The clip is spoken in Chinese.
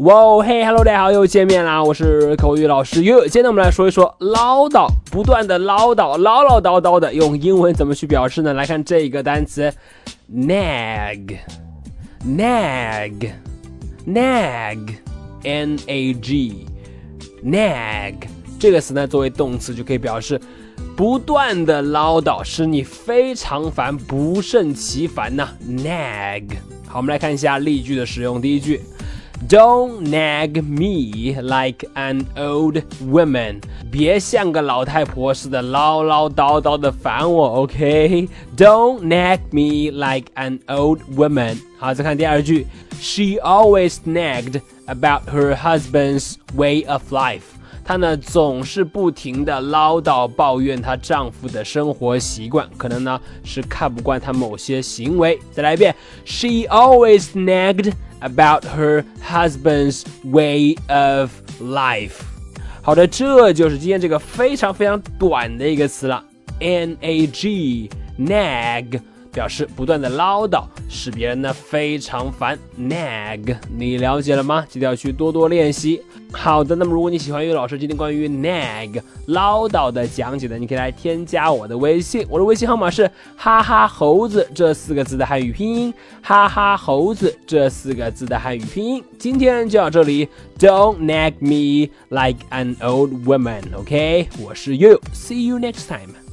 哇哦嘿，Hello，大家好，又见面啦！我是口语老师悠悠。今天我们来说一说唠叨，不断的唠叨，唠唠叨叨的，用英文怎么去表示呢？来看这个单词，nag，nag，nag，n a g，nag 这个词呢，作为动词就可以表示不断的唠叨，使你非常烦，不胜其烦呐。nag，好，我们来看一下例句的使用。第一句。Don't nag me like an old woman，别像个老太婆似的唠唠叨叨的烦我，OK？Don't nag me like an old woman。好，再看第二句，She always nagged about her husband's way of life。她呢总是不停的唠叨抱怨她丈夫的生活习惯，可能呢是看不惯他某些行为。再来一遍，She always nagged。 about her husband's way of life。好的，这就是今天这个非常非常短的一个词了，n a g nag。 表示不断的唠叨，使别人呢非常烦。nag，你了解了吗？记得要去多多练习。好的，那么如果你喜欢于老师今天关于 nag 唠叨的讲解呢，你可以来添加我的微信，我的微信号码是哈哈猴子这四个字的汉语拼音，哈哈猴子这四个字的汉语拼音。今天就到这里，Don't nag me like an old woman，OK？我是悠悠，See you next time。